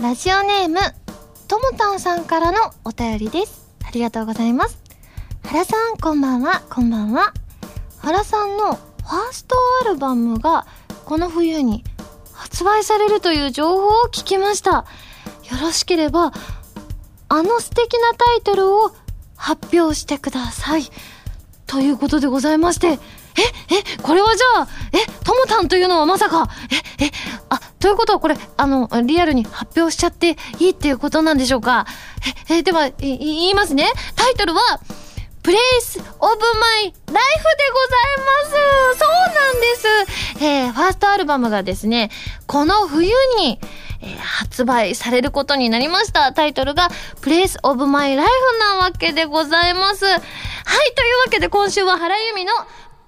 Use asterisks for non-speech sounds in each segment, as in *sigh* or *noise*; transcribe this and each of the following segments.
ラジオネーム、ともたんさんからのお便りです。ありがとうございます。原さん、こんばんは、こんばんは。原さんのファーストアルバムがこの冬に発売されるという情報を聞きました。よろしければ、あの素敵なタイトルを発表してください。ということでございまして、え、え、これはじゃあ、え、ともたんというのはまさか、え、え、あ、ということはこれ、あの、リアルに発表しちゃっていいっていうことなんでしょうか？え、え、では、言いますね。タイトルは、プレイスオブマイライフでございますそうなんですえー、ファーストアルバムがですね、この冬に、えー発売されることになりました。タイトルが、プレイスオブマイライフなわけでございます。はい、というわけで今週は原由美の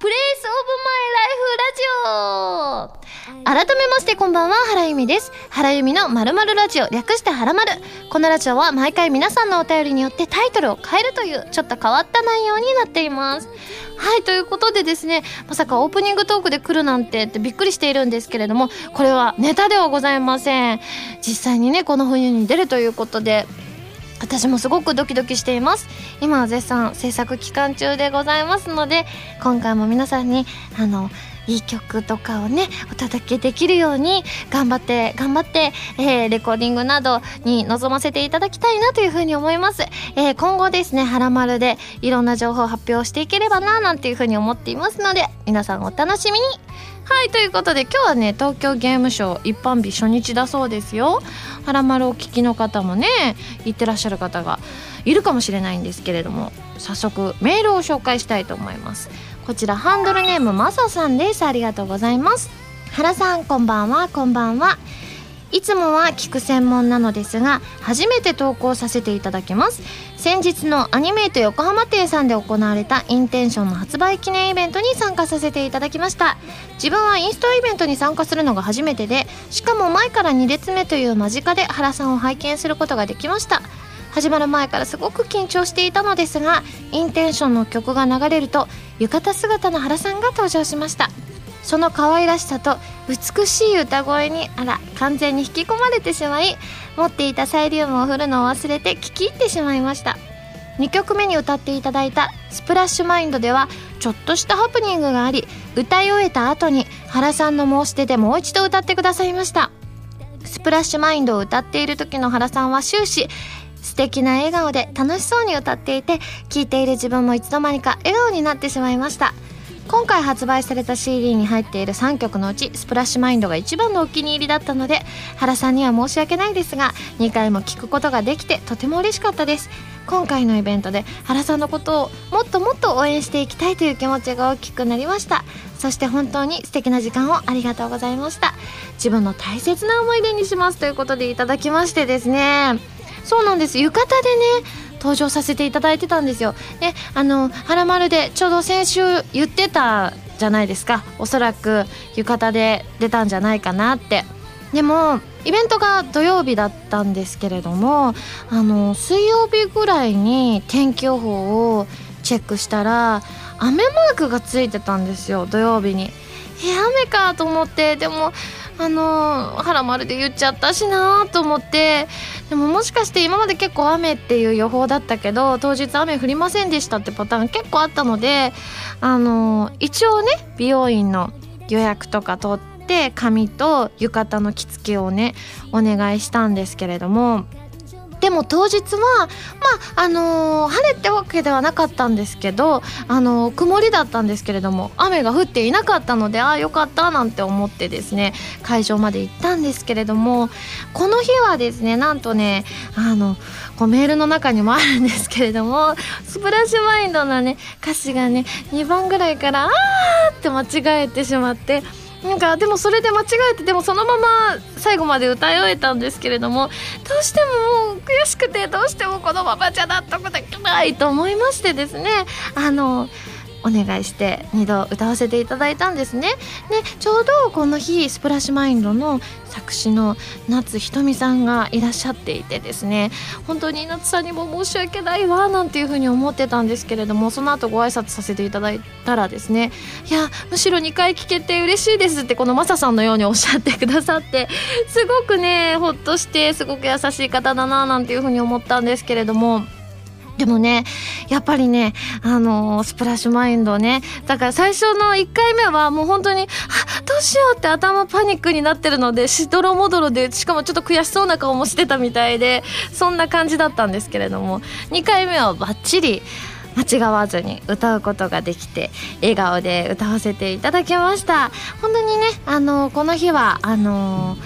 プレイスオブマイライフラジオ改めましてこんばんは、原由美です。原由美の〇〇ラジオ、略して原〇。このラジオは毎回皆さんのお便りによってタイトルを変えるという、ちょっと変わった内容になっています。はい、ということでですね、まさかオープニングトークで来るなんてってびっくりしているんですけれども、これはネタではございません。実際にね、この冬に出るということで、私もすごくドキドキしています。今は絶賛制作期間中でございますので今回も皆さんにあのいい曲とかをねお届けできるように頑張って頑張って、えーレコーディングなどに臨ませていただきたいなというふうに思います、えー今後ですね「はらまる」でいろんな情報を発表していければななんていうふうに思っていますので皆さんお楽しみに。はいということで今日はね東京ゲームショウ一般日初日だそうですよ。はらまるお聞きの方もね行ってらっしゃる方がいるかもしれないんですけれども早速メールを紹介したいと思います。こちらハンドルネームまささんです。ありがとうございます。原さんこんばんはこんばんは。いつもは聞く専門なのですが初めて投稿させていただきます。先日のアニメイト横浜店さんで行われたインテンションの発売記念イベントに参加させていただきました。自分はインストイベントに参加するのが初めてでしかも前から2列目という間近で原さんを拝見することができました。始まる前からすごく緊張していたのですがインテンションの曲が流れると浴衣姿の原さんが登場しました。その可愛らしさと美しい歌声にあら完全に引き込まれてしまい持っていたサイリウムを振るのを忘れて聴き入ってしまいました。2曲目に歌っていただいた「スプラッシュマインド」ではちょっとしたハプニングがあり歌い終えた後に原さんの申し出でもう一度歌ってくださいました。スプラッシュマインドを歌っている時の原さんは終始素敵な笑顔で楽しそうに歌っていて聴いている自分もいつの間にか笑顔になってしまいました。今回発売された CD に入っている3曲のうちスプラッシュマインドが一番のお気に入りだったので原さんには申し訳ないですが2回も聴くことができてとても嬉しかったです。今回のイベントで原さんのことをもっともっと応援していきたいという気持ちが大きくなりました。そして本当に素敵な時間をありがとうございました。自分の大切な思い出にしますということでいただきましてですね。そうなんです。浴衣でね登場させていただいてたんですよ。であの「はらまる」でちょうど先週言ってたじゃないですか。おそらく浴衣で出たんじゃないかなって。でもイベントが土曜日だったんですけれどもあの水曜日ぐらいに天気予報をチェックしたら雨マークがついてたんですよ土曜日に。え雨かと思って。でもあのー、原丸で言っちゃったしなと思ってでももしかして今まで結構雨っていう予報だったけど当日雨降りませんでしたってパターン結構あったのであの一応ね美容院の予約とか取って髪と浴衣の着付けをねお願いしたんですけれどもでも当日はまああのー晴れってわけではなかったんですけどあのー曇りだったんですけれども雨が降っていなかったのでああよかったなんて思ってですね会場まで行ったんですけれどもこの日はですねなんとねあのこうメールの中にもあるんですけれどもスプラッシュマインドのね歌詞がね2番ぐらいから「あー」って間違えてしまって。なんかでもそれで間違えてでもそのまま最後まで歌い終えたんですけれどもどうしても悔しくてどうしてもこのままじゃ納得できないと思いましてですねあのお願いして2度歌わせていただいたんですねでちょうどこの日スプラッシュマインドの作詞の夏ひとみさんがいらっしゃっていてですね本当に夏さんにも申し訳ないわなんていうふうに思ってたんですけれどもその後ご挨拶させていただいたらですねいやむしろ2回聞けて嬉しいですってこのマサさんのようにおっしゃってくださってすごくねほっとしてすごく優しい方だななんていうふうに思ったんですけれども。でもね、やっぱりね、あのー、スプラッシュマインドね。だから最初の1回目はもう本当に、あ、どうしようって頭パニックになってるので、しどろもどろで、しかもちょっと悔しそうな顔もしてたみたいで、そんな感じだったんですけれども、2回目はバッチリ、間違わずに歌うことができて笑顔で歌わせていただきました本当にねあのこの日はあの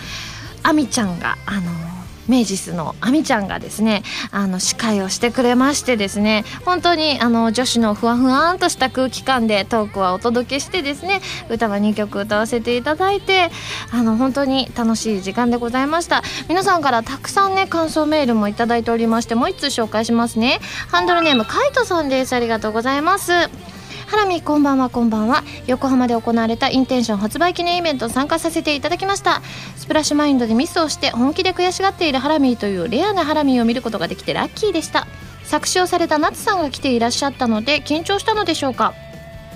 あみちゃんがあのメイジスのあみちゃんがですねあの司会をしてくれましてですね本当にあの女子のふわふわんとした空気感でトークはお届けしてですね歌は2曲歌わせていただいてあの本当に楽しい時間でございました。皆さんからたくさんね感想メールもいただいておりましてもう1通紹介しますね。ハンドルネームカイトさんです。ありがとうございます。ハラミこんばんはこんばんは。横浜で行われたインテンション発売記念イベント参加させていただきました。スプラッシュマインドでミスをして本気で悔しがっているハラミーというレアなハラミーを見ることができてラッキーでした。作詞をされた夏さんが来ていらっしゃったので緊張したのでしょうか？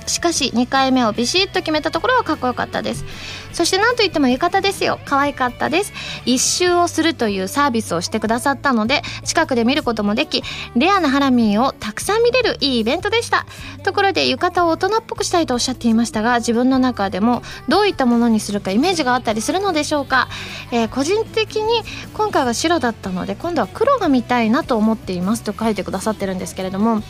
しかし2回目をビシッと決めたところはかっこよかったです。そして何と言っても浴衣ですよ。可愛かったです。一周をするというサービスをしてくださったので近くで見ることもできレアなハラミーをたくさん見れるいいイベントでした。ところで浴衣を大人っぽくしたいとおっしゃっていましたが自分の中でもどういったものにするかイメージがあったりするのでしょうか、えー、個人的に今回は白だったので今度は黒が見たいなと思っていますと書いてくださってるんですけれども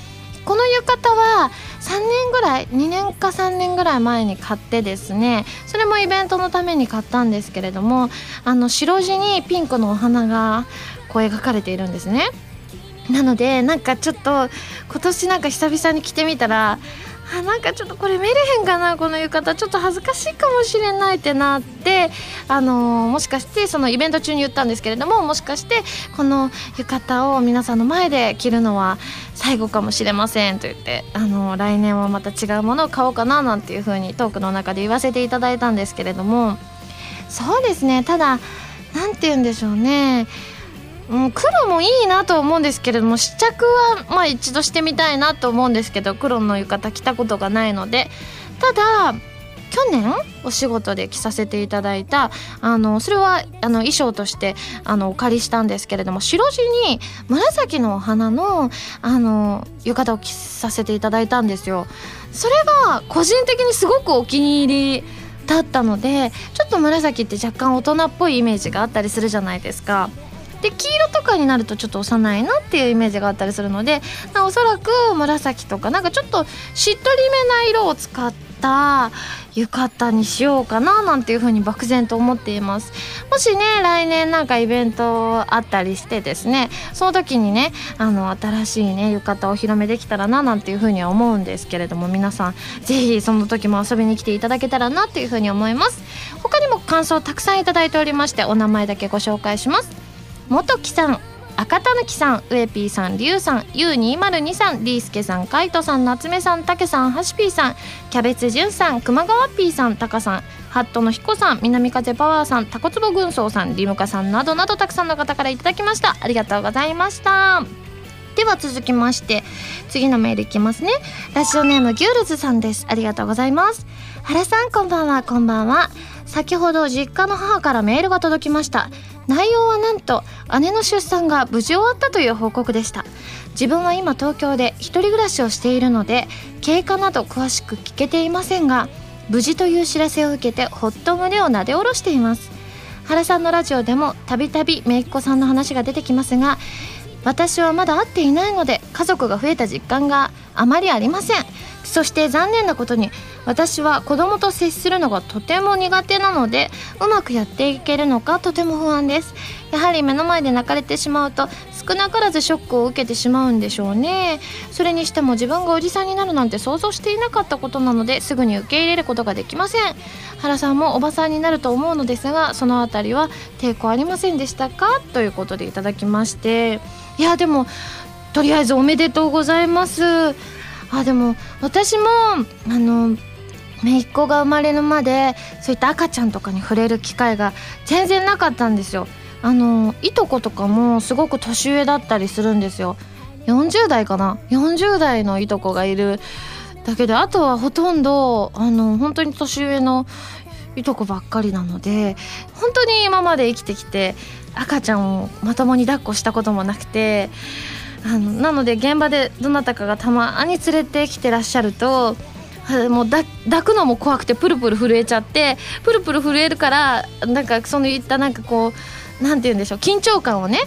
この浴衣は3年ぐらい2年か3年ぐらい前に買ってですねそれもイベントのために買ったんですけれどもあの白地にピンクのお花がこう描かれているんですね。なのでなんかちょっと今年なんか久々に着てみたらあなんかちょっとこれ見れへんかなこの浴衣。ちょっと恥ずかしいかもしれないってなってあのー、もしかしてそのイベント中に言ったんですけれどももしかしてこの浴衣を皆さんの前で着るのは最後かもしれませんと言ってあのー、来年はまた違うものを買おうかななんていう風にトークの中で言わせていただいたんですけれども。そうですね。ただ何て言うんでしょうね。うん、黒もいいなと思うんですけれども試着はまあ一度してみたいなと思うんですけど黒の浴衣着たことがないのでただ去年お仕事で着させていただいたあのそれはあの衣装としてあのお借りしたんですけれども白地に紫のお花のあの浴衣を着させていただいたんですよ。それが個人的にすごくお気に入りだったのでちょっと紫って若干大人っぽいイメージがあったりするじゃないですか。で黄色とかになるとちょっと幼いなっていうイメージがあったりするのでおそらく紫とかなんかちょっとしっとりめな色を使った浴衣にしようかななんていうふうに漠然と思っています。もしね来年なんかイベントあったりしてですねその時にねあの新しいね浴衣をお披露目できたらななんていうふうには思うんですけれども皆さん是非その時も遊びに来ていただけたらなっていうふうに思います。他にも感想たくさんいただいておりましてお名前だけご紹介します。元木さん赤たぬきさん、ウエピーさん、りゅうさん、ゆう202さん、りーすけさん、かいとさん、なつめさん、たけさん、はしぴーさん、キャベツじゅんさん、熊川ピーさん、たかさん、ハットのひこさん、南風パワーさん、たこつぼ軍曹さん、リムカさんなどなどたくさんの方からいただきました。ありがとうございました。では続きまして次のメールいきますね。ラジオネームギュールズさんです。ありがとうございます。原さんこんばんはこんばんは。先ほど実家の母からメールが届きました。内容はなんと姉の出産が無事終わったという報告でした。自分は今東京で一人暮らしをしているので経過など詳しく聞けていませんが無事という知らせを受けてほっと胸をなで下ろしています。原さんのラジオでもたびたび姪っ子さんの話が出てきますが私はまだ会っていないので家族が増えた実感があまりありません。そして残念なことに私は子供と接するのがとても苦手なのでうまくやっていけるのかとても不安です。やはり目の前で泣かれてしまうと少なからずショックを受けてしまうんでしょうね。それにしても自分がおじさんになるなんて想像していなかったことなのですぐに受け入れることができません。原さんもおばさんになると思うのですがそのあたりは抵抗ありませんでしたか？ということでいただきまして。いやでもとりあえずおめでとうございます。あでも私もあの姪っ子が生まれるまでそういった赤ちゃんとかに触れる機会が全然なかったんですよ。あのいとことかもすごく年上だったりするんですよ。40代かな？40代のいとこがいるだけであとはほとんどあの本当に年上のいとこばっかりなので本当に今まで生きてきて赤ちゃんをまともに抱っこしたこともなくてあのなので現場でどなたかがたまに連れてきてらっしゃるともう抱くのも怖くてプルプル震えちゃってプルプル震えるからなんかそのいったなんかこうなんて言うんでしょう緊張感をね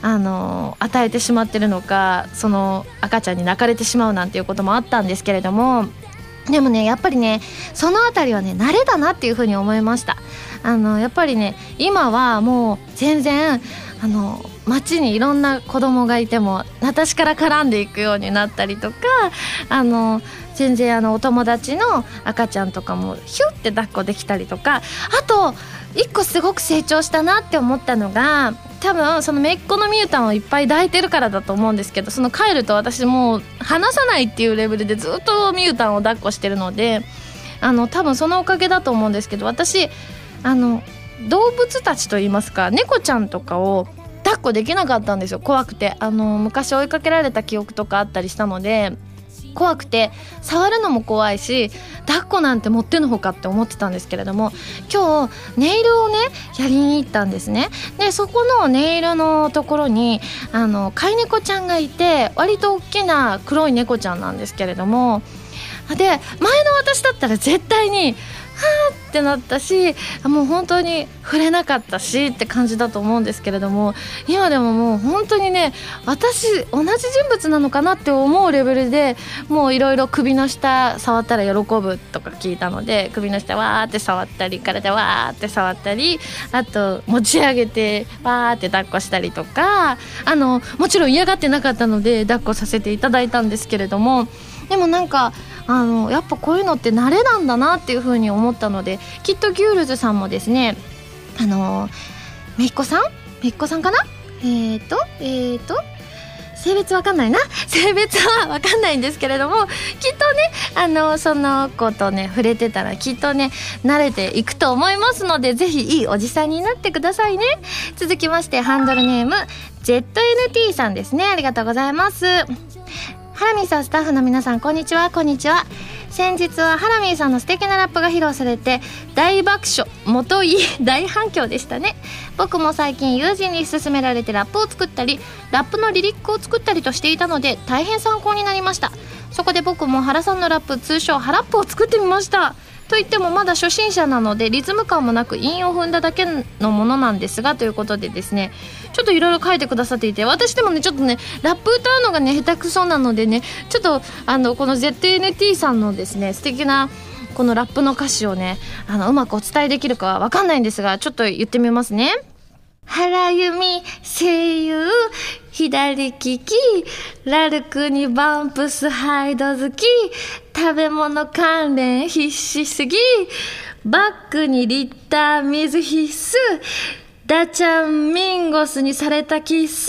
あの与えてしまってるのかその赤ちゃんに泣かれてしまうなんていうこともあったんですけれどもでもねやっぱりねその辺りはね慣れだなっていうふうに思いました。あのやっぱりね今はもう全然あの街にいろんな子供がいても私から絡んでいくようになったりとかあの全然あのお友達の赤ちゃんとかもヒュッて抱っこできたりとかあと一個すごく成長したなって思ったのが多分その姪っ子のみゆたんをいっぱい抱いてるからだと思うんですけどその帰ると私もう離さないっていうレベルでずっとみゆたんを抱っこしてるのであの多分そのおかげだと思うんですけど私あの動物たちといいますか猫ちゃんとかを抱っこできなかったんですよ。怖くて。あの昔追いかけられた記憶とかあったりしたので怖くて触るのも怖いし抱っこなんて持ってのほかって思ってたんですけれども今日ネイルをねやりに行ったんですね。でそこのネイルのところにあの飼い猫ちゃんがいて割と大きな黒い猫ちゃんなんですけれどもで前の私だったら絶対にってなったしもう本当に触れなかったしって感じだと思うんですけれども今でももう本当にね私同じ人物なのかなって思うレベルでもういろいろ首の下触ったら喜ぶとか聞いたので首の下わーって触ったり体わーって触ったりあと持ち上げてわーって抱っこしたりとかあのもちろん嫌がってなかったので抱っこさせていただいたんですけれどもでもなんかあのやっぱこういうのって慣れなんだなっていうふうに思ったのできっとギュールズさんもですねあのめいっ子さん？めいっ子さんかな？えっ、ー、とえっ、ー、と性別わかんないな？*laughs* 性別はわかんないんですけれどもきっとねあのその子とね触れてたらきっとね慣れていくと思いますのでぜひいいおじさんになってくださいね。続きましてハンドルネーム ZNT さんですね。ありがとうございます。ハラミーさんスタッフの皆さんこんにちは。こんにちは。先日はハラミーさんの素敵なラップが披露されて大爆笑もとい *laughs* 大反響でしたね。僕も最近友人に勧められてラップを作ったりラップのリリックを作ったりとしていたので大変参考になりました。そこで僕も原さんのラップ通称ハラップを作ってみました。といってもまだ初心者なのでリズム感もなく韻を踏んだだけのものなんですがということでですねちょっといろいろ書いてくださっていて私でもねちょっとねラップ歌うのがね下手くそなのでねちょっとあのこの ZNT さんのですね素敵なこのラップの歌詞をねあのうまくお伝えできるかは分かんないんですがちょっと言ってみますね。原由美声優左利きラルクにバンプスハイド好き食べ物関連必死すぎバッグにリッター水必須ダチャンミンゴスにされたキス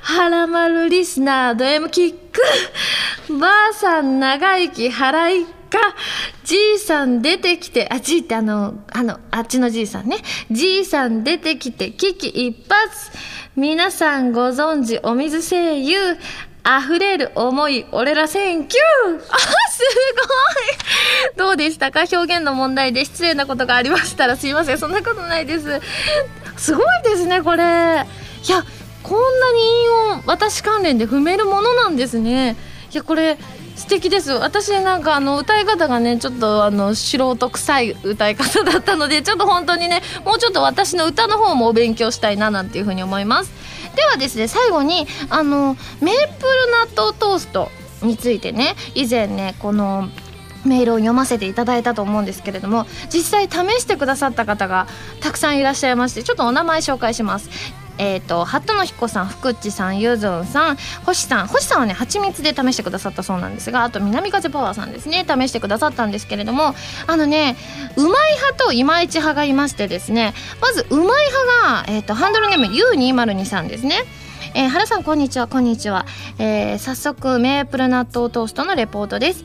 ハラマルリスナード M キック。ばあさん長生き払い、じいさん出てきて、あ、じいってあの、あの、あっちのじいさんね。じいさん出てきて、危機一髪。皆さんご存知、お水声優。溢れる思い、俺らセンキューあ、すごいどうでしたか？表現の問題で失礼なことがありましたらすいません。そんなことないです。すごいですね、これ。いや、こんなに韻を私関連で踏めるものなんですね。いや、これ、素敵です。私なんかあの歌い方がねちょっとあの素人臭い歌い方だったのでちょっと本当にねもうちょっと私の歌の方もお勉強したいななんていうふうに思います。ではですね最後にあのメープル納豆トーストについてね以前ねこのメールを読ませていただいたと思うんですけれども実際試してくださった方がたくさんいらっしゃいましてちょっとお名前紹介します。えっ、ー、と鳩野彦さん福地さんゆずんさん星さん。星さんはね蜂蜜で試してくださったそうなんですがあと南風パワーさんですね。試してくださったんですけれどもあのねうまい派といまいち派がいましてですねまずうまい派が、えーと、ハンドルネーム U202 さんですね。えー、原さんこんにちはこんにちは、えー、早速メープル納豆トーストのレポートです。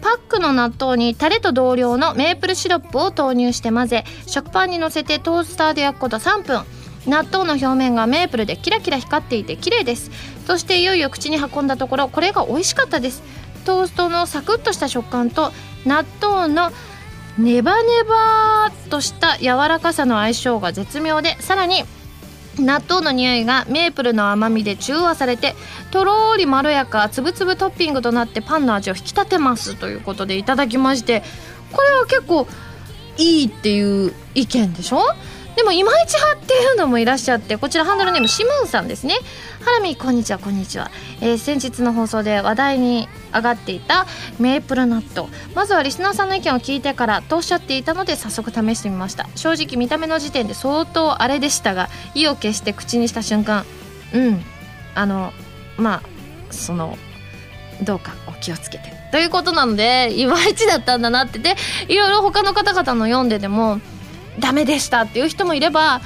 パックの納豆にタレと同量のメープルシロップを投入して混ぜ食パンにのせてトースターで焼くこと3分。納豆の表面がメープルでキラキラ光っていて綺麗です。そしていよいよ口に運んだところこれが美味しかったです。トーストのサクッとした食感と納豆のネバネバーとした柔らかさの相性が絶妙でさらに納豆の匂いがメープルの甘みで中和されてとろーりまろやかつぶつぶトッピングとなってパンの味を引き立てます。ということでいただきましてこれは結構いいっていう意見でしょ？でもいまいち派っていうのもいらっしゃってこちらハンドルネームシムーンさんですね。ハラミこんにちはこんにちは、えー、先日の放送で話題に上がっていたメープル納豆まずはリスナーさんの意見を聞いてからとおっしゃっていたので早速試してみました。正直見た目の時点で相当あれでしたが意を決して口にした瞬間うんあのまあそのどうかお気をつけて。ということなのでいまいちだったんだなって。でいろいろ他の方々の読んでてもダメでしたっていう人もいれば案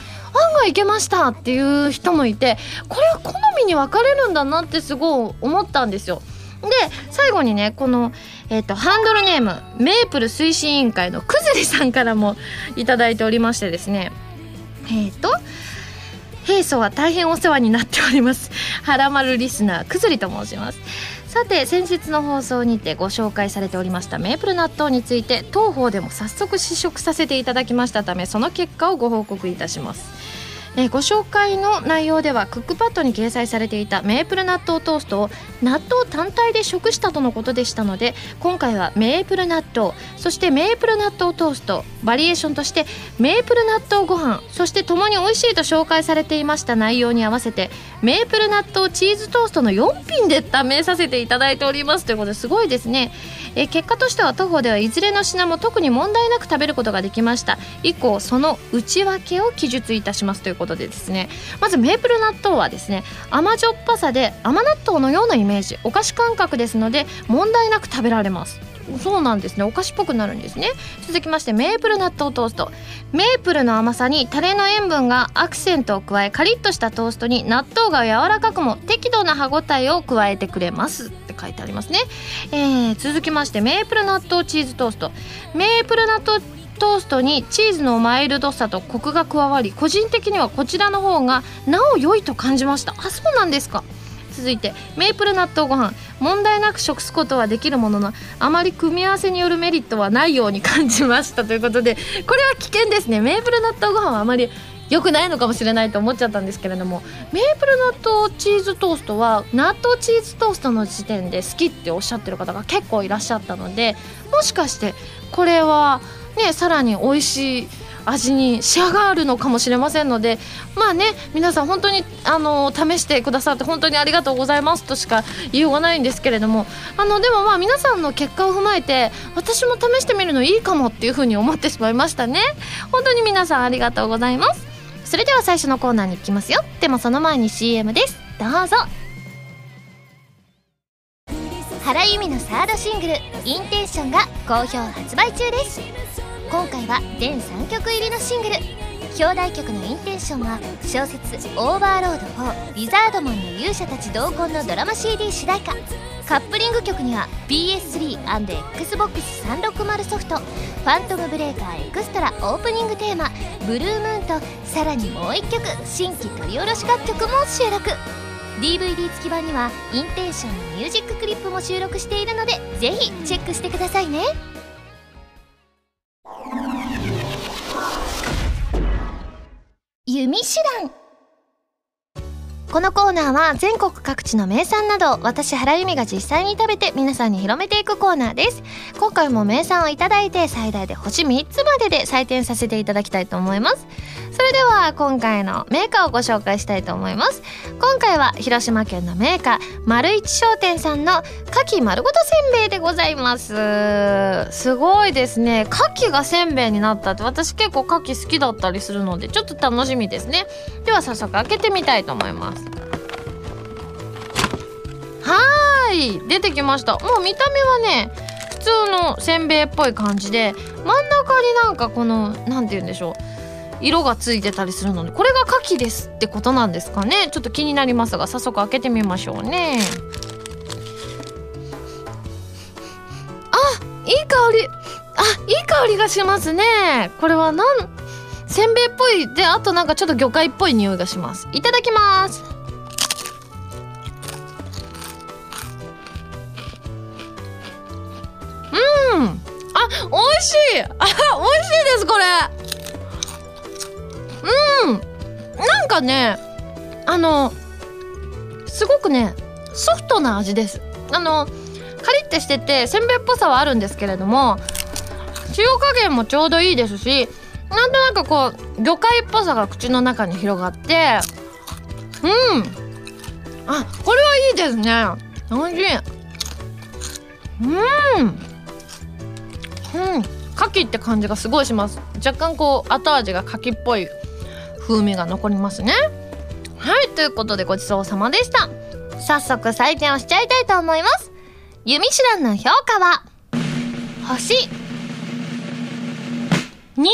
外いけましたっていう人もいてこれは好みに分かれるんだなってすごい思ったんですよ。で最後にねこの、えーと、ハンドルネームメープル推進委員会のくずりさんからも頂いておりましてですねえっ、ー、と平素は大変お世話になっております。はらまるリスナーくずりと申します。さて先日の放送にてご紹介されておりましたメープル納豆について当方でも早速試食させていただきましたためその結果をご報告いたします。えご紹介の内容ではクックパッドに掲載されていたメープル納豆トーストを納豆単体で食したとのことでしたので今回はメープル納豆そしてメープル納豆トーストバリエーションとしてメープル納豆ご飯そしてともに美味しいと紹介されていました内容に合わせてメープル納豆チーズトーストの4品で試させていただいております。ということですごいですね。え結果としては徒歩ではいずれの品も特に問題なく食べることができました。以降その内訳を記述いたします。ということでですね。まずメープル納豆はですね甘じょっぱさで甘納豆のようなイメージ。メージお菓子感覚ですので問題なく食べられます。そうなんですね。お菓子っぽくなるんですね。続きましてメープル納豆トースト。メープルの甘さにタレの塩分がアクセントを加えカリッとしたトーストに納豆が柔らかくも適度な歯ごたえを加えてくれます。って書いてありますね、えー、続きましてメープル納豆チーズトースト。メープル納豆トーストにチーズのマイルドさとコクが加わり個人的にはこちらの方がなお良いと感じました。あそうなんですか。続いてメープル納豆ご飯。問題なく食すことはできるもののあまり組み合わせによるメリットはないように感じました。ということでこれは危険ですね。メープル納豆ご飯はあまり良くないのかもしれないと思っちゃったんですけれどもメープル納豆チーズトーストは納豆チーズトーストの時点で好きっておっしゃってる方が結構いらっしゃったのでもしかしてこれはねさらに美味しい味に仕上がるのかもしれませんのでまあね皆さん本当にあの試してくださって本当にありがとうございますとしか言いようがないんですけれどもあのでもまあ皆さんの結果を踏まえて私も試してみるのいいかもっていうふうに思ってしまいましたね。本当に皆さんありがとうございます。それでは最初のコーナーに行きますよ。でもその前に CM です。どうぞ。原由美のサードシングル「インテンション」が好評発売中です。今回は全3曲入りのシングル。表題曲の intention は小説「オーバーロード4リザードマンの勇者たち同梱」のドラマ CD 主題歌。カップリング曲には PS3&Xbox360 ソフト「ファントムブレーカーエクストラ」オープニングテーマ「 Blue Moon」とさらにもう1曲新規録り下ろし楽曲も収録。DVD 付き版には intention のミュージッククリップも収録しているのでぜひチェックしてくださいね。弓手段。このコーナーは全国各地の名産など私原由美が実際に食べて皆さんに広めていくコーナーです。今回も名産をいただいて最大で星3つまでで採点させていただきたいと思います。それでは今回のメーカーをご紹介したいと思います。今回は広島県のメーカー丸一商店さんの牡蠣丸ごとせんべいでございます。すごいですね。牡蠣がせんべいになったって私結構牡蠣好きだったりするのでちょっと楽しみですね。では早速開けてみたいと思います。はい出てきました。もう見た目はね普通のせんべいっぽい感じで真ん中になんかこの何て言うんでしょう色がついてたりするのでこれが牡蠣ですってことなんですかね。ちょっと気になりますが早速開けてみましょうね。あいい香り。あいい香りがしますね。これはなんせんべいっぽい。であとなんかちょっと魚介っぽい匂いがします。いただきます。うん。あ美味しい。あ美味しいですこれ。うん。なんかねあのすごくねソフトな味です。あのカリッてしててせんべいっぽさはあるんですけれども塩加減もちょうどいいですしなんとなくこう魚介っぽさが口の中に広がってうん。あこれはいいですね。おいしい。うん。うん。牡蠣って感じがすごいします。若干こう後味が牡蠣っぽい風味が残りますね。はいということでごちそうさまでした。早速採点をしちゃいたいと思います。ユミシュランの評価は？星2.9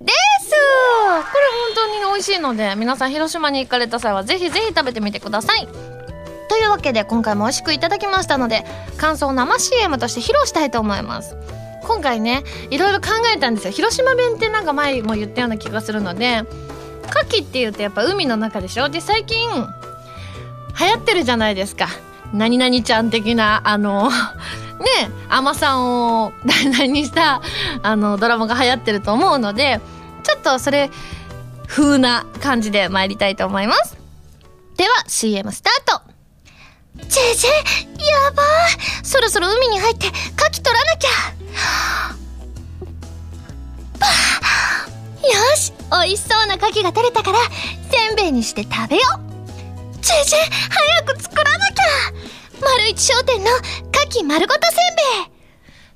です。これ本当に美味しいので皆さん広島に行かれた際はぜひぜひ食べてみてください。というわけで今回も美味しくいただきましたので感想を生 CM として披露したいと思います。今回ねいろいろ考えたんですよ。広島弁ってなんか前も言ったような気がするので牡蠣っていうとやっぱ海の中でしょ？で最近流行ってるじゃないですか。何々ちゃん的なあの *laughs* ね、甘さんを題材にしたあのドラマが流行ってると思うのでちょっとそれ風な感じで参りたいと思います。では CM スタート。ジェジェやば。いそろそろ海に入って牡蠣取らなきゃ。よし美味しそうな牡蠣が取れたからせんべいにして食べよう。ジェジェ早く作らなきゃ。丸一商店の牡蠣丸ごとせんべい。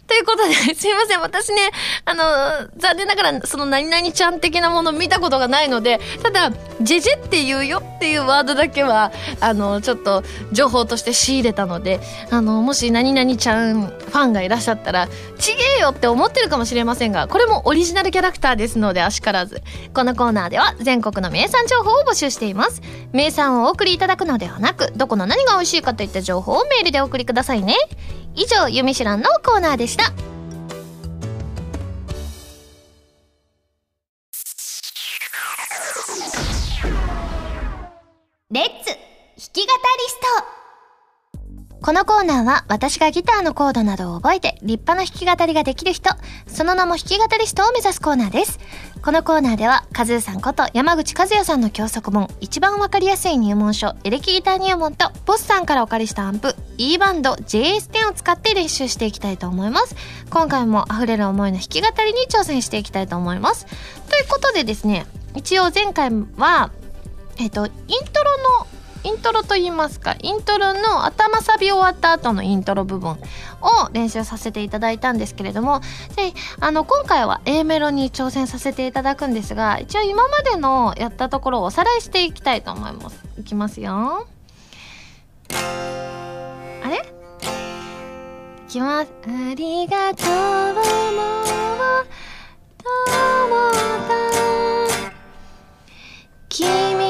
ということで、すいません。私ね、あの、残念ながら、その何々ちゃん的なもの見たことがないので、ただ、ジェジェって言うよっていうワードだけは、あの、ちょっと情報として仕入れたので、あの、もし何々ちゃんファンがいらっしゃったら、ちげえよって思ってるかもしれませんが、これもオリジナルキャラクターですので、あしからず。このコーナーでは、全国の名産情報を募集しています。名産をお送りいただくのではなく、どこの何が美味しいかといった情報をメールでお送りくださいね。以上、ゆみしらんのコーナーでした。き語りストこのコーナーは私がギターのコードなどを覚えて立派な弾き語りができる人、その名も弾き語りストを目指すコーナーです。このコーナーでは、カズーさんこと山口和也さんの教則本、一番わかりやすい入門書、エレキギター入門と、ボスさんからお借りしたアンプ、E バンド JS10 を使って練習していきたいと思います。今回も溢れる思いの弾き語りに挑戦していきたいと思います。ということでですね、一応前回は、えっ、と、イントロのイントロと言いますかイントロの頭サビ終わった後のイントロ部分を練習させていただいたんですけれどもであの今回は A メロに挑戦させていただくんですが一応今までのやったところをおさらいしていきたいと思います。いきますよ。あれ？いきますありがとうもともた君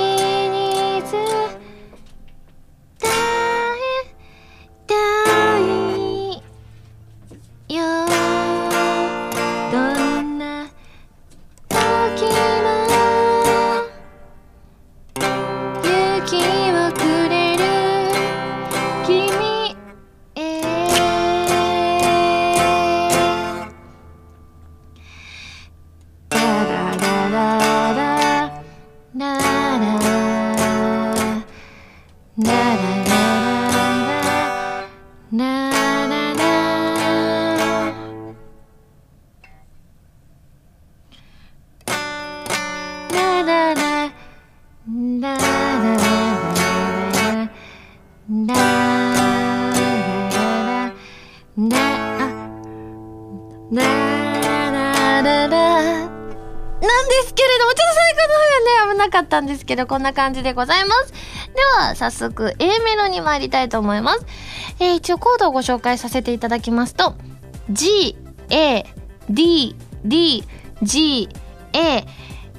けど、こんな感じでございます。では、早速 A メロに参りたいと思います。えー、一応コードをご紹介させていただきますと、G、A、D、D、G、A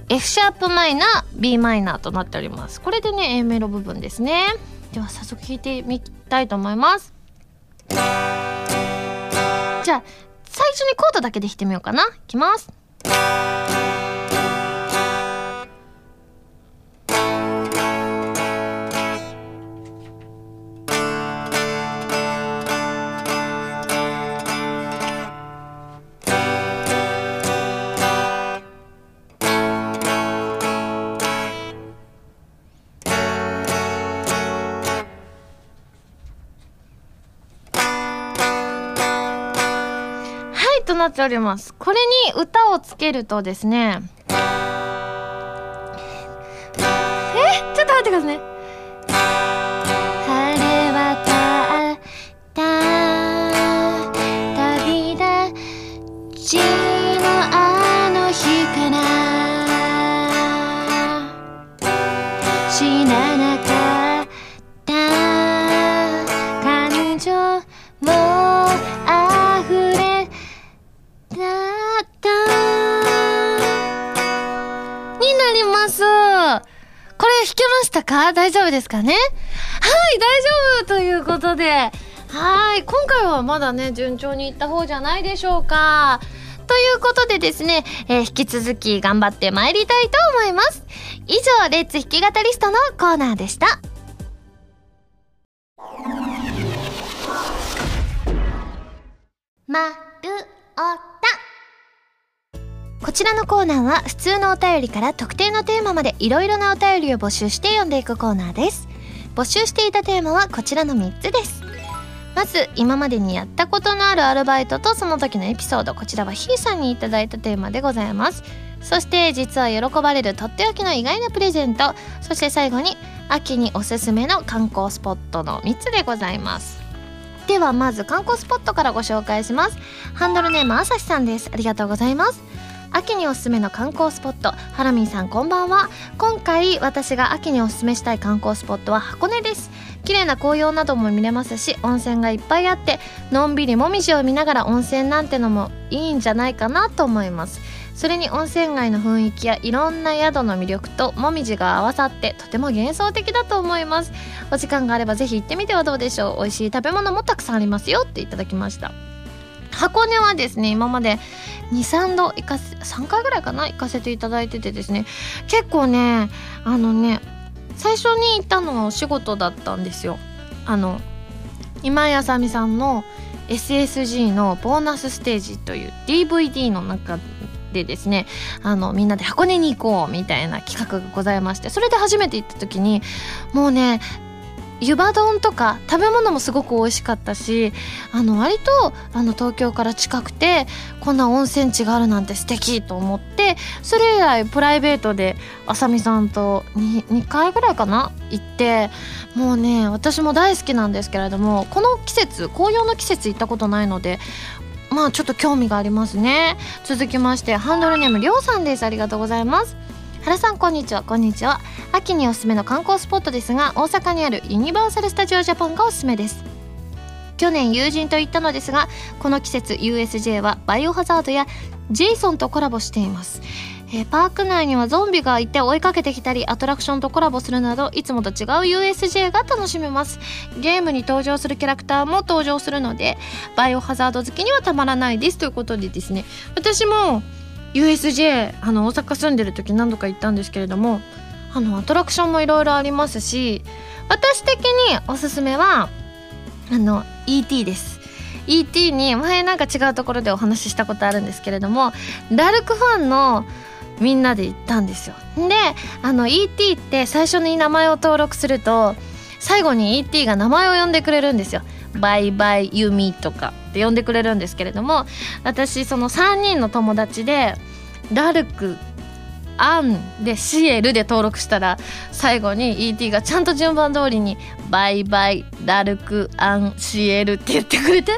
F シャープマイナー B マイナーとなっております。これでね A メロ部分ですね。では早速弾いてみたいと思います。じゃあ最初にコードだけで弾いてみようかな。いきます。っております。これに歌をつけるとですね。え？ちょっと待ってくださいね。弾けましたか？大丈夫ですかね？はい、大丈夫ということで、はい、今回はまだね、順調にいった方じゃないでしょうか。ということでですね、えー引き続き頑張って参りたいと思います。以上、レッツ弾き語りストのコーナーでした。まるおたこちらのコーナーは普通のお便りから特定のテーマまでいろいろなお便りを募集して読んでいくコーナーです。募集していたテーマはこちらの3つです。まず今までにやったことのあるアルバイトとその時のエピソード。こちらはひーさんにいただいたテーマでございます。そして実は喜ばれるとっておきの意外なプレゼント。そして最後に秋におすすめの観光スポットの3つでございます。ではまず観光スポットからご紹介します。ハンドルネームあさしさんです。ありがとうございます。秋におすすめの観光スポット。ハラミンさんこんばんは。今回私が秋におすすめしたい観光スポットは箱根です。綺麗な紅葉なども見れますし温泉がいっぱいあってのんびりもみじを見ながら温泉なんてのもいいんじゃないかなと思います。それに温泉街の雰囲気やいろんな宿の魅力ともみじが合わさってとても幻想的だと思います。お時間があればぜひ行ってみてはどうでしょう。美味しい食べ物もたくさんありますよっていただきました。箱根はですね今まで23度行かせ3回ぐらいかな行かせていただいててですね。結構ねあのね最初に行ったのはお仕事だったんですよ。あの今井あさみさんの SSG のボーナスステージという DVD の中でですねあのみんなで箱根に行こうみたいな企画がございましてそれで初めて行った時にもうね湯葉丼とか食べ物もすごく美味しかったしあの割とあの東京から近くてこんな温泉地があるなんて素敵と思ってそれ以来プライベートであさみさんと 2, 2回ぐらいかな行ってもうね私も大好きなんですけれどもこの季節紅葉の季節行ったことないのでまあちょっと興味がありますね。続きましてハンドルネームりょうさんです。ありがとうございます。原さんこんにちは。こんにちは。秋におすすめの観光スポットですが大阪にあるユニバーサル・スタジオ・ジャパンがおすすめです。去年友人と行ったのですがこの季節 USJ はバイオハザードやジェイソンとコラボしています。えパーク内にはゾンビがいて追いかけてきたりアトラクションとコラボするなどいつもと違う USJ が楽しめます。ゲームに登場するキャラクターも登場するのでバイオハザード好きにはたまらないですということでですね。私も USJ あの大阪住んでる時何度か行ったんですけれどもあのアトラクションもいろいろありますし私的におすすめはあの ET です。ET に前なんか違うところでお話ししたことあるんですけれどもラルクファンのみんなで行ったんですよ。であの ET って最初に名前を登録すると最後に ET が名前を呼んでくれるんですよ。バイバイユミとかって呼んでくれるんですけれども私その3人の友達でラルクアンでシエルで登録したら最後に ET がちゃんと順番通りにバイバイラルクアンシエルって言ってくれてキャ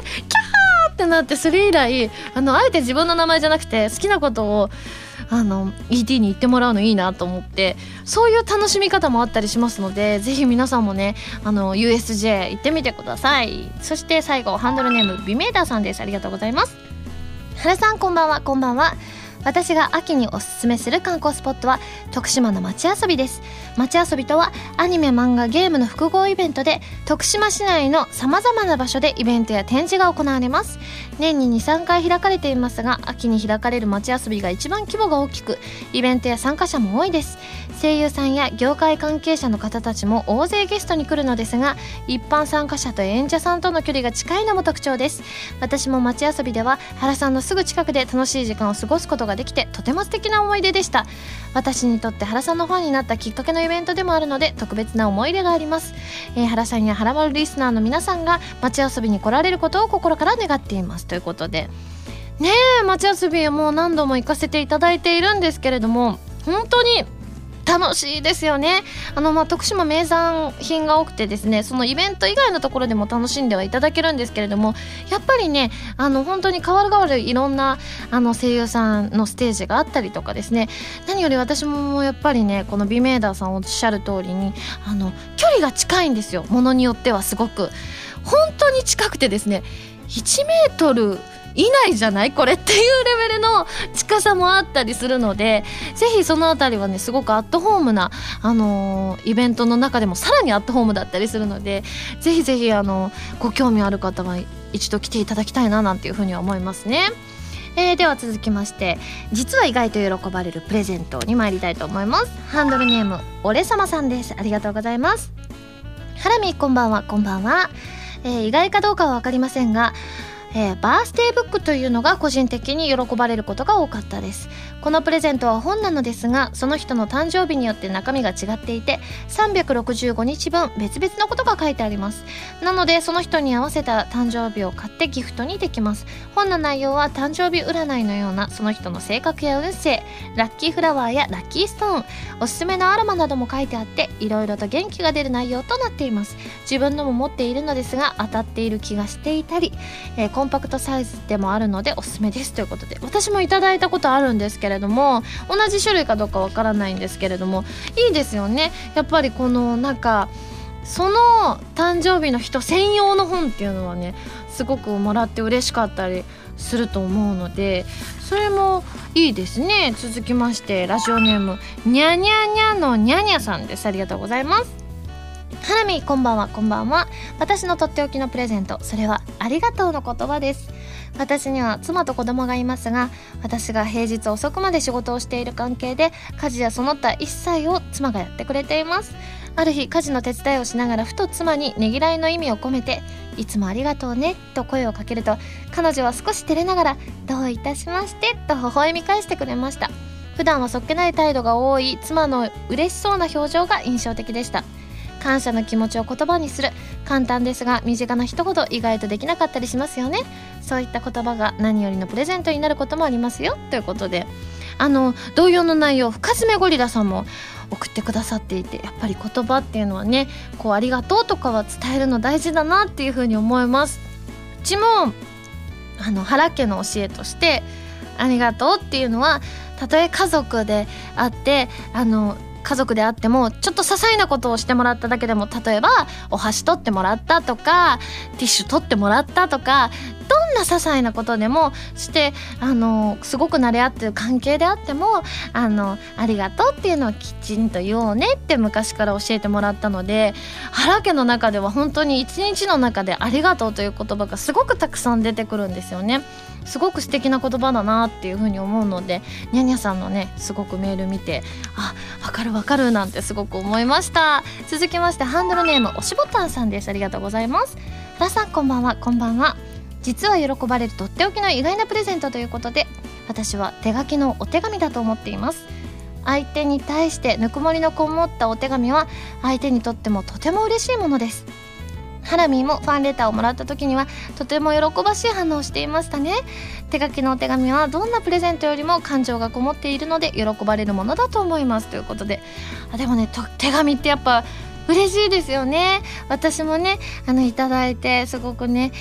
ーってなってそれ以来あのあえて自分の名前じゃなくて好きなことをあの ET に行ってもらうのいいなと思ってそういう楽しみ方もあったりしますのでぜひ皆さんもねあの USJ 行ってみてください。そして最後ハンドルネームビメーターさんです。ありがとうございます。原さんこんばんは。こんばんは。私が秋におすすめする観光スポットは徳島の町遊びです。町遊びとはアニメ漫画ゲームの複合イベントで徳島市内のさまざまな場所でイベントや展示が行われます。年に23回開かれていますが秋に開かれる町遊びが一番規模が大きくイベントや参加者も多いです。声優さんや業界関係者の方たちも大勢ゲストに来るのですが一般参加者と演者さんとの距離が近いのも特徴です。私も町遊びでは原さんのすぐ近くで楽しい時間を過ごすことができてとても素敵な思い出でした。私にとって原さんのファンになったきっかけのイベントでもあるので特別な思い出があります、えー、原さんや原丸リスナーの皆さんが町遊びに来られることを心から願っています。ということで。ねえ町遊びもう何度も行かせていただいているんですけれども本当に楽しいですよね。あの、まあ、徳島名産品が多くてですねそのイベント以外のところでも楽しんではいただけるんですけれどもやっぱりねあの本当に変わる変わるいろんなあの声優さんのステージがあったりとかですね何より私もやっぱりねこの美メーダーさんおっしゃる通りにあの距離が近いんですよ。ものによってはすごく。本当に近くてですね1メートル以内じゃない？これっていうレベルの近さもあったりするのでぜひその辺りはねすごくアットホームな、あのー、イベントの中でもさらにアットホームだったりするのでぜひぜひ、あのご興味ある方は一度来ていただきたいななんていうふうには思いますね。えー、では続きまして実は意外と喜ばれるプレゼントに参りたいと思います。ハンドルネーム俺様さんです。ありがとうございます。ハラミこんばんは。こんばんは、えー、意外かどうかは分かりませんがえー、バースデーブックというのが個人的に喜ばれることが多かったです。このプレゼントは本なのですがその人の誕生日によって中身が違っていて365日分別々のことが書いてあります。なのでその人に合わせた誕生日を買ってギフトにできます。本の内容は誕生日占いのようなその人の性格や運勢ラッキーフラワーやラッキーストーンおすすめのアロマなども書いてあっていろいろと元気が出る内容となっています。自分のも持っているのですが当たっている気がしていたり、えーコンパクトサイズでもあるのでおすすめです。ということで私もいただいたことあるんですけどれども同じ種類かどうかわからないんですけれどもいいですよね。やっぱりこのなんかその誕生日の人専用の本っていうのはねすごくもらって嬉しかったりすると思うのでそれもいいですね。続きましてラジオネームにゃにゃにゃのにゃにゃさんです。ありがとうございます。ハラミこんばんはこんばんは。私のとっておきのプレゼントそれはありがとうの言葉です。私には妻と子供がいますが私が平日遅くまで仕事をしている関係で家事やその他一切を妻がやってくれています。ある日家事の手伝いをしながらふと妻にねぎらいの意味を込めて「いつもありがとうね」と声をかけると彼女は少し照れながら「どういたしまして」と微笑み返してくれました。普段はそっけない態度が多い妻の嬉しそうな表情が印象的でした。感謝の気持ちを言葉にする。簡単ですが身近な一言意外とできなかったりしますよね。そういった言葉が何よりのプレゼントになることもありますよ。ということであの同様の内容深爪ゴリラさんも送ってくださっていてやっぱり言葉っていうのはねこうありがとうとかは伝えるの大事だなっていうふうに思います。うちもあの原家の教えとしてありがとうっていうのはたとえ家族であってあの家族であってもちょっと些細なことをしてもらっただけでも例えばお箸取ってもらったとかティッシュ取ってもらったとかどんな些細なことでもしてあのすごく慣れ合ってる関係であってもあのありがとうっていうのはきちんと言おうねって昔から教えてもらったので原家の中では本当に一日の中でありがとうという言葉がすごくたくさん出てくるんですよね。すごく素敵な言葉だなっていうふうに思うのでにゃにゃさんのねすごくメール見てあわかるわかるなんてすごく思いました。続きましてハンドルネームおしぼたんさんです。ありがとうございます。原さんこんばんは。こんばんは。実は喜ばれるとっておきの意外なプレゼントということで私は手書きのお手紙だと思っています。相手に対してぬくもりのこもったお手紙は相手にとってもとても嬉しいものです。ハラミーもファンレターをもらった時にはとても喜ばしい反応をしていましたね。手書きのお手紙はどんなプレゼントよりも感情がこもっているので喜ばれるものだと思います。ということで。あでもね手紙ってやっぱ嬉しいですよね。私もねあのいただいてすごくね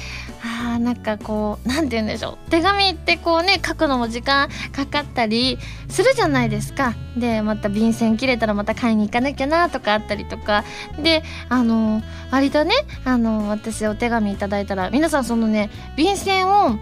あなんかこう何て言うんでしょう。手紙ってこうね書くのも時間かかったりするじゃないですか。でまた便箋切れたらまた買いに行かなきゃなとかあったりとか。であの割とね。あの私お手紙いただいたら皆さんそのね便箋を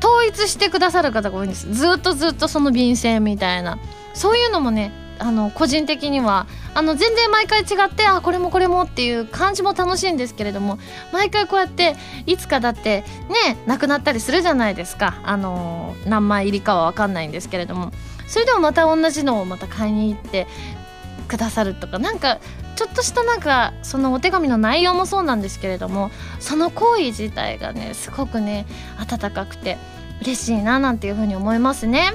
統一してくださる方が多いんです。ずっとずっとその便箋みたいな。そういうのもねあの個人的にはあの全然毎回違ってあこれもこれもっていう感じも楽しいんですけれども毎回こうやっていつかだってねなくなったりするじゃないですかあの何枚入りかは分かんないんですけれどもそれでもまた同じのをまた買いに行ってくださるとかなんかちょっとしたなんかそのお手紙の内容もそうなんですけれどもその行為自体がねすごくね温かくて嬉しいななんていうふうに思いますね。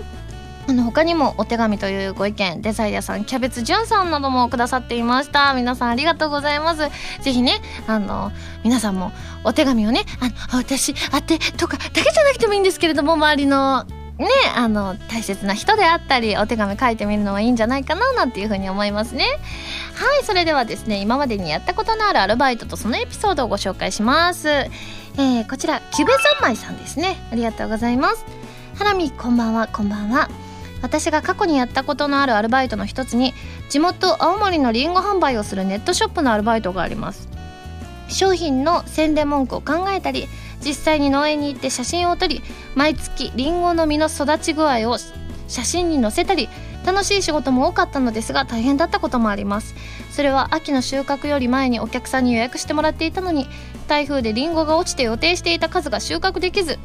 あの他にもお手紙というご意見デザイアさんキャベツじゅんさんなどもくださっていました。皆さんありがとうございます。ぜひねあの皆さんもお手紙をねあの私あてとかだけじゃなくてもいいんですけれども周りのねあの大切な人であったりお手紙書いてみるのはいいんじゃないかななんていうふうに思いますね。はいそれではですね今までにやったことのあるアルバイトとそのエピソードをご紹介します。えー、こちらキュベ三昧さんですね。ありがとうございます。ハラミこんばんは。こんばんは。私が過去にやったことのあるアルバイトの一つに地元青森のりんご販売をするネットショップのアルバイトがあります。商品の宣伝文句を考えたり実際に農園に行って写真を撮り毎月りんごの実の育ち具合を写真に載せたり楽しい仕事も多かったのですが大変だったこともあります。それは秋の収穫より前にお客さんに予約してもらっていたのに台風でりんごが落ちて予定していた数が収穫できず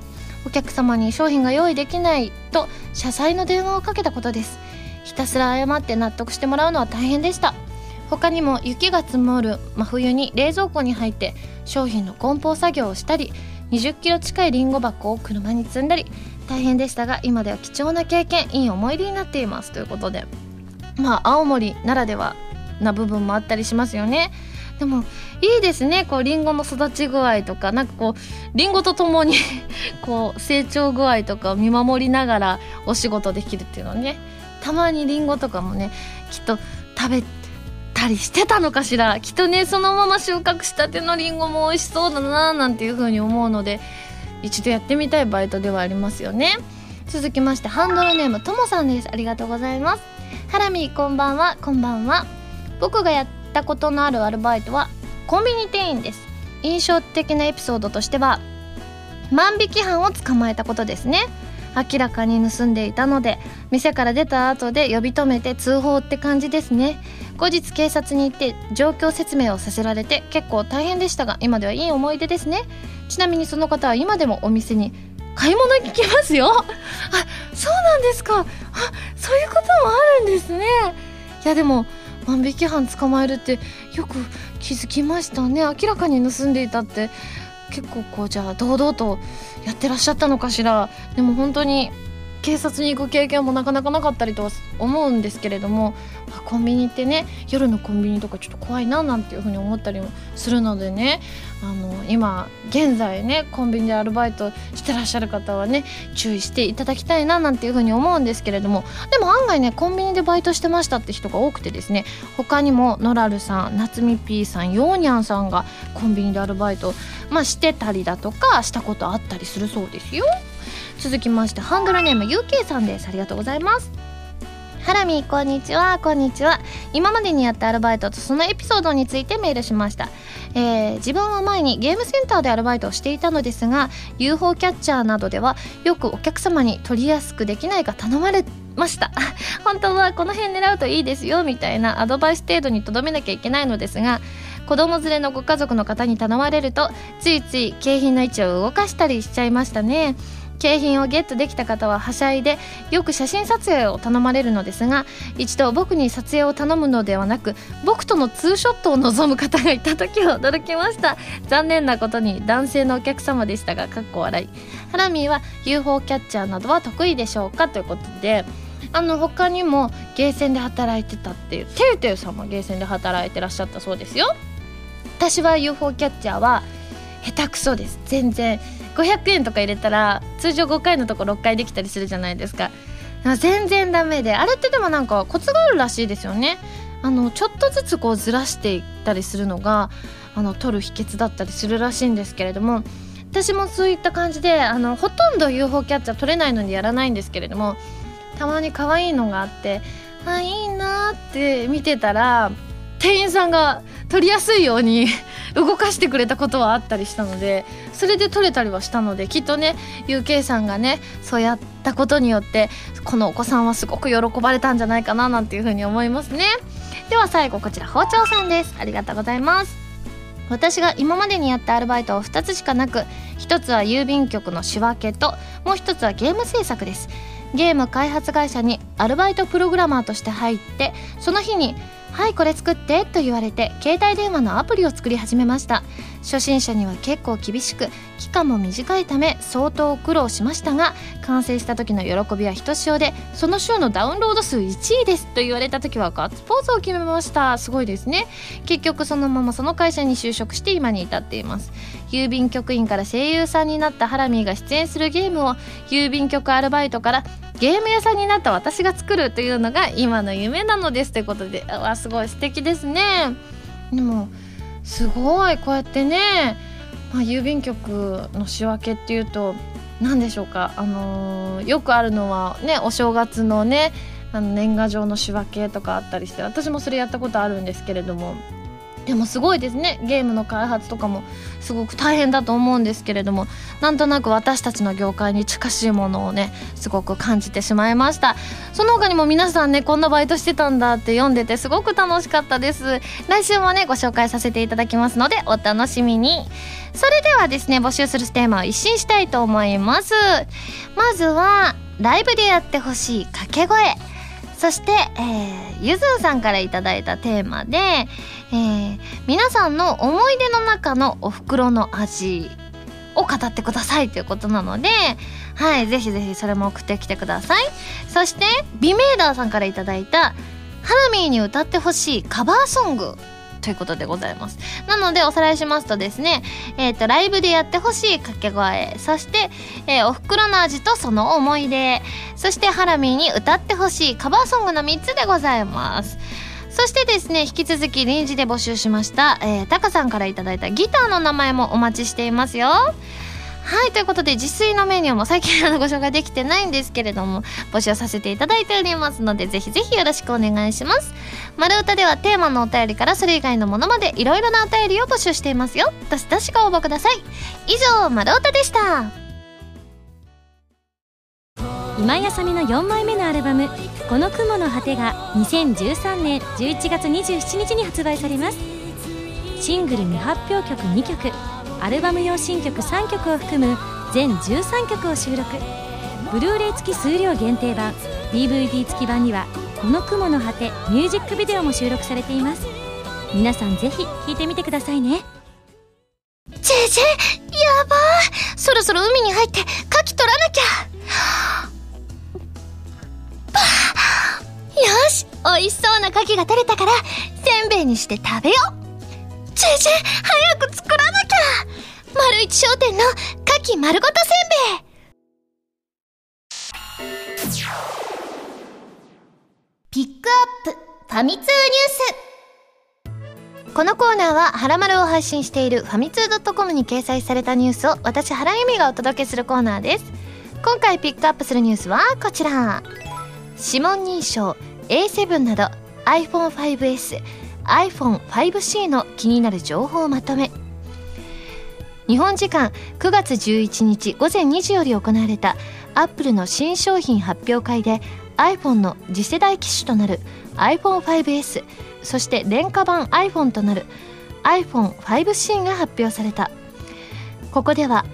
お客様に商品が用意できないと謝罪の電話をかけたことです。ひたすら謝って納得してもらうのは大変でした。他にも雪が積もる真冬に冷蔵庫に入って商品の梱包作業をしたり20キロ近いりんご箱を車に積んだり大変でしたが今では貴重な経験いい思い出になっています。ということでまあ青森ならではな部分もあったりしますよね。でもいいですねこうリンゴの育ち具合とか。なんかこうリンゴとともに *laughs* こう成長具合とかを見守りながらお仕事できるっていうのはね。たまにリンゴとかもねきっと食べたりしてたのかしら。きっとねそのまま収穫したてのリンゴも美味しそうだななんていう風に思うので一度やってみたいバイトではありますよね。続きましてハンドルネームともさんです。ありがとうございます。ハラミこんばんはこんばんは。僕がやっしたことのあるアルバイトはコンビニ店員です。印象的なエピソードとしては万引き犯を捕まえたことですね。明らかに盗んでいたので店から出た後で呼び止めて通報って感じですね。後日警察に行って状況説明をさせられて結構大変でしたが今ではいい思い出ですね。ちなみにその方は今でもお店に買い物に来ますよ。あそうなんですか。あそういうこともあるんですね。いやでも万引き犯捕まえるってよく気づきましたね。明らかに盗んでいたって。結構こうじゃあ堂々とやってらっしゃったのかしら。でも本当に警察に行く経験もなかなかなかったりとは思うんですけれども、まあ、コンビニってね夜のコンビニとかちょっと怖いななんていうふうに思ったりもするのでねあの今現在ねコンビニでアルバイトしてらっしゃる方はね注意していただきたいななんていうふうに思うんですけれどもでも案外ねコンビニでバイトしてましたって人が多くてですね他にもノラルさん夏美 P さんヨーニャンさんがコンビニでアルバイト、まあ、してたりだとかしたことあったりするそうですよ。続きましてハンドルネーム UK さんです。ありがとうございます。ハラミこんにちは。こんにちは。今までにやったアルバイトとそのエピソードについてメールしました、えー、自分は前にゲームセンターでアルバイトをしていたのですが UFO キャッチャーなどではよくお客様に取りやすくできないか頼まれました。*laughs* 本当はこの辺狙うといいですよみたいなアドバイス程度にとどめなきゃいけないのですが子供連れのご家族の方に頼まれるとついつい景品の位置を動かしたりしちゃいましたね。景品をゲットできた方ははしゃいでよく写真撮影を頼まれるのですが一度僕に撮影を頼むのではなく僕とのツーショットを望む方がいた時は驚きました。残念なことに男性のお客様でしたがかっこ笑い。ハラミーは UFO キャッチャーなどは得意でしょうかということであの他にもゲーセンで働いてたっていうてうてうさんもゲーセンで働いてらっしゃったそうですよ。私は UFO キャッチャーは下手くそです。全然500円とか入れたら通常5回のとこ6回できたりするじゃないですか。全然ダメであれってでもなんかコツがあるらしいですよね。あのちょっとずつこうずらしていったりするのがあの取る秘訣だったりするらしいんですけれども私もそういった感じであのほとんど UFO キャッチャー取れないのでやらないんですけれどもたまに可愛いのがあってあいいなって見てたら店員さんが取りやすいように *laughs* 動かしてくれたことはあったりしたのでそれで撮れたりはしたのできっとね UK さんがねそうやったことによってこのお子さんはすごく喜ばれたんじゃないかななんていうふうに思いますね。では最後こちら包丁さんです。ありがとうございます。私が今までにやったアルバイトは2つしかなく1つは郵便局の仕分けともう1つはゲーム制作です。ゲーム開発会社にアルバイトプログラマーとして入ってその日にはいこれ作ってと言われて携帯電話のアプリを作り始めました。初心者には結構厳しく期間も短いため相当苦労しましたが完成した時の喜びはひとしおでその週のダウンロード数1位ですと言われた時はガッツポーズを決めました。すごいですね。結局そのままその会社に就職して今に至っています郵便局員から声優さんになったハラミーが出演するゲームを郵便局アルバイトからゲーム屋さんになった私が作るというのが今の夢なのですということでわすごい素敵ですね。でもすごいこうやってね、まあ、郵便局の仕分けっていうと何でしょうか。あのー、よくあるのはねお正月のねあの年賀状の仕分けとかあったりして私もそれやったことあるんですけれども。でもすごいですね。ゲームの開発とかもすごく大変だと思うんですけれども。なんとなく私たちの業界に近しいものをねすごく感じてしまいました。その他にも皆さんねこんなバイトしてたんだって読んでてすごく楽しかったです。来週もねご紹介させていただきますのでお楽しみに。それではですね募集するテーマを一新したいと思います。まずはライブでやってほしい掛け声。そして、えー、ゆずうさんから頂いたテーマで、えー、皆さんの思い出の中のお袋の味を語ってくださいということなので、はい、ぜひぜひそれも送ってきてください。そして、ビメーダーさんから頂いた、ハラミーに歌ってほしいカバーソングということでございます。なのでおさらいしますとですね、えっ、ー、と、ライブでやってほしい掛け声、そして、えー、お袋の味とその思い出、そしてハラミーに歌ってほしいカバーソングの3つでございます。そしてですね、引き続き臨時で募集しました、えー、タカさんから頂いたギターの名前もお待ちしていますよ。はいということで自炊のメニューも最近あのご紹介できてないんですけれども募集させていただいておりますのでぜひぜひよろしくお願いします。丸歌ではテーマのお便りからそれ以外のものまでいろいろなお便りを募集していますよ。どしどしご応募ください。以上丸歌でした。今井あさみの4枚目のアルバム「この雲の果て」が2013年11月27日に発売されます。シングル未発表曲2曲。アルバム用新曲3曲を含む全13曲を収録。ブルーレイ付き数量限定版 DVD 付き版には「この雲の果て」ミュージックビデオも収録されています。皆さんぜひ聴いてみてくださいね。ジェジェやばー。そろそろ海に入って牡蠣取らなきゃ。よし美味しそうな牡蠣が取れたからせんべいにして食べよう。ジェジェ早く作らなきゃ。丸一商店の牡蠣丸ごとせんべい。ピックアップファミ通ニュース。このコーナーはハラマルを配信しているファミツー .com に掲載されたニュースを私原由美がお届けするコーナーです。今回ピックアップするニュースはこちら。指紋認証 A7 など iPhone5S iPhone5C の気になる情報をまとめ。日本時間9月11日午前2時より行われたアップルの新商品発表会で iPhone の次世代機種となる iPhone5S そして廉価版 iPhone となる iPhone5C が発表された。ここでは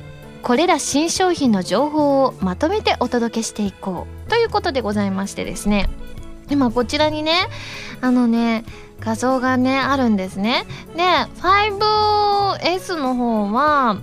これら新商品の情報をまとめてお届けしていこうということでございましてですね。今こちらにねあのね画像がねあるんですね。で 5S の方は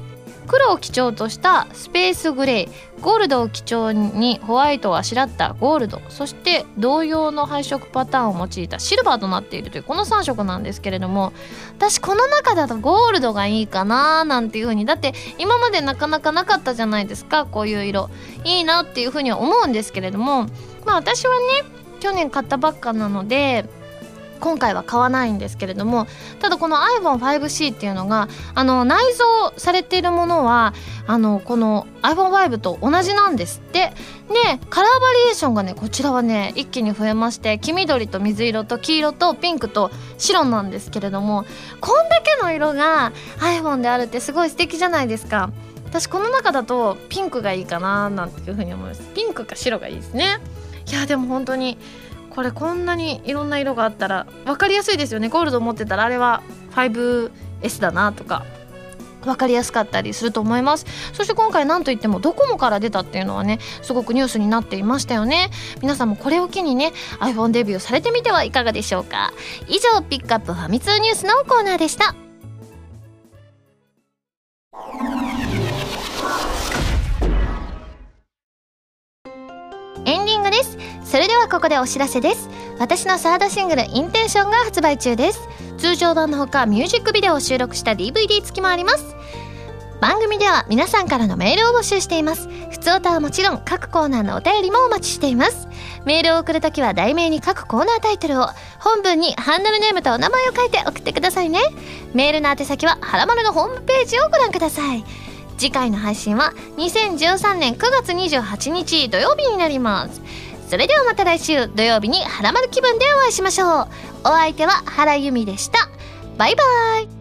黒を基調としたスペースグレーゴールドを基調にホワイトをあしらったゴールド。そして同様の配色パターンを用いたシルバーとなっているというこの3色なんですけれども。私この中だとゴールドがいいかななんていう風に。だって今までなかなかなかったじゃないですか。こういう色。いいなっていう風には思うんですけれども。まあ私はね去年買ったばっかなので今回は買わないんですけれどもただこの iPhone5C っていうのがあの内蔵されているものはあのこの iPhone5 と同じなんですって。でカラーバリエーションがねこちらはね一気に増えまして黄緑と水色と黄色とピンクと白なんですけれどもこんだけの色が iPhone であるってすごい素敵じゃないですか。私この中だとピンクがいいかななんていうふうに思います。ピンクか白がいいですね。いやでも本当にこれこんなにいろんな色があったら分かりやすいですよね。ゴールド持ってたらあれは 5S だなとか。分かりやすかったりすると思います。そして今回何といってもドコモから出たっていうのはねすごくニュースになっていましたよね。皆さんもこれを機にね iPhone デビューされてみてはいかがでしょうか。以上ピックアップファミ通ニュースのコーナーでした。それではここでお知らせです。私のサードシングル「インテンション」が発売中です。通常版のほかミュージックビデオを収録した DVD 付きもあります。番組では皆さんからのメールを募集しています。普通歌はもちろん各コーナーのお便りもお待ちしています。メールを送るときは題名に各コーナータイトルを本文にハンドルネームとお名前を書いて送ってくださいね。メールの宛先ははらまるのホームページをご覧ください。次回の配信は2013年9月28日土曜日になります。それではまた来週土曜日にハラマル気分でお会いしましょう。お相手は原由美でした。バイバイ。